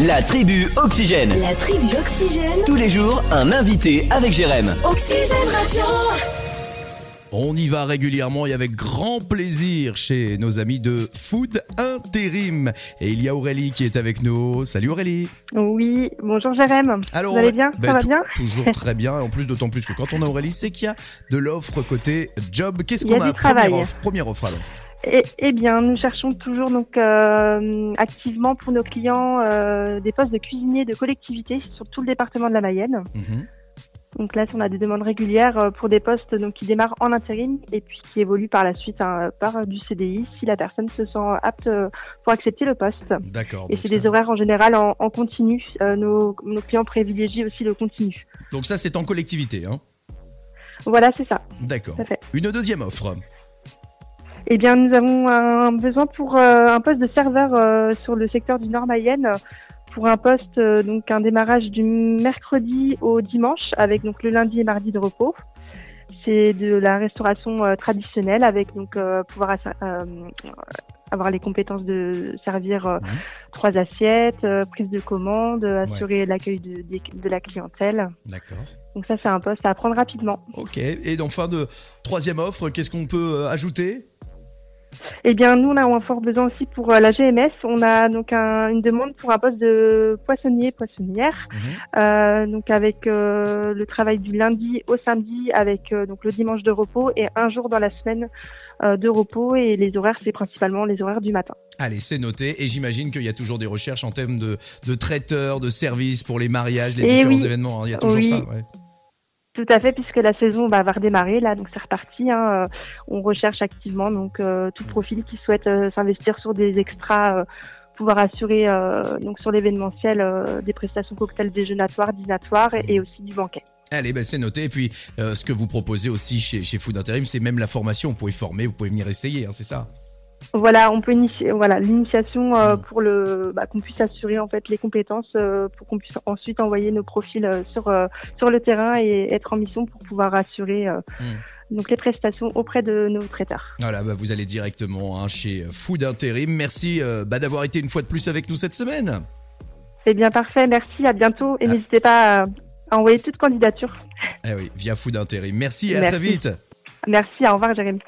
La tribu Oxygène. La tribu Oxygène. Tous les jours, un invité avec Jérém. Oxygène Radio. On y va régulièrement et avec grand plaisir chez nos amis de Food Intérim. Et il y a Aurélie qui est avec nous. Salut Aurélie. Oui, bonjour Jérém. Vous allez bien ben, Ça va tou- bien Toujours très bien. En plus, d'autant plus que quand on a Aurélie, c'est qu'il y a de l'offre côté job. Qu'est-ce a qu'on a, du travail. Première offre, première offre alors. Eh, bien, nous cherchons toujours donc euh, activement pour nos clients euh, des postes de cuisinier de collectivité sur tout le département de la Mayenne. Mhm. Donc là, on a des demandes régulières euh, pour des postes donc qui démarrent en intérim et puis qui évoluent par la suite hein, par du CDI si la personne se sent apte pour accepter le poste. D'accord. Et c'est ça- des horaires en général en, en continu. Euh, nos, nos clients privilégient aussi le continu. Donc ça, c'est en collectivité. Hein Voilà, c'est ça. D'accord. Une deuxième offre. Eh bien, nous avons un besoin pour euh, un poste de serveur euh, sur le secteur du Nord Mayenne pour un poste euh, donc un démarrage du mercredi au dimanche avec donc le lundi et mardi de repos. C'est de la restauration traditionnelle avec donc pouvoir avoir les compétences de servir trois assiettes, prise de commande, assurer l'accueil de, la clientèle. D'accord. Donc ça c'est un poste à apprendre rapidement. Ok. Et en fin de troisième offre, qu'est-ce qu'on peut ajouter? Eh bien, nous, on a un fort besoin aussi pour euh, la GMS. On a donc un- une demande pour un poste de poissonnier, poissonnière, Mhm. euh, donc avec euh, le travail du lundi au samedi, avec euh, donc le dimanche de repos et un jour dans la semaine de repos. Et les horaires, c'est principalement les horaires du matin. Allez, c'est noté. Et j'imagine qu'il y a toujours des recherches en termes de, de traiteurs, de services pour les mariages, les Eh différents oui. événements. Il y a toujours Oui. ça. ouais. Tout à fait, puisque la saison bah, va redémarrer là, donc c'est reparti. Hein, euh, on recherche activement donc euh, tout profil qui souhaite euh, s'investir sur des extras, pouvoir assurer donc sur l'événementiel des prestations cocktails déjeunatoires, dînatoires et, aussi du banquet. Allez, ben c'est noté. Et puis, ce que vous proposez aussi chez, chez Food Interim, c'est même la formation. Vous pouvez former, vous pouvez venir essayer, hein, c'est ça? Voilà, on peut initier, voilà l'initiation euh, pour le bah, qu'on puisse assurer en fait les compétences euh, pour qu'on puisse ensuite envoyer nos profils euh, sur sur le terrain et être en mission pour pouvoir assurer euh, Mm. donc les prestations auprès de nos traiteurs. Voilà, bah, vous allez directement hein, chez Food Interim. Merci euh, bah, d'avoir été une fois de plus avec nous cette semaine. C'est bien parfait, merci, à bientôt et Ah. n'hésitez pas à, à envoyer toute candidature. Eh oui, via Food Interim. Merci et à très vite. Merci, au revoir Jérémy.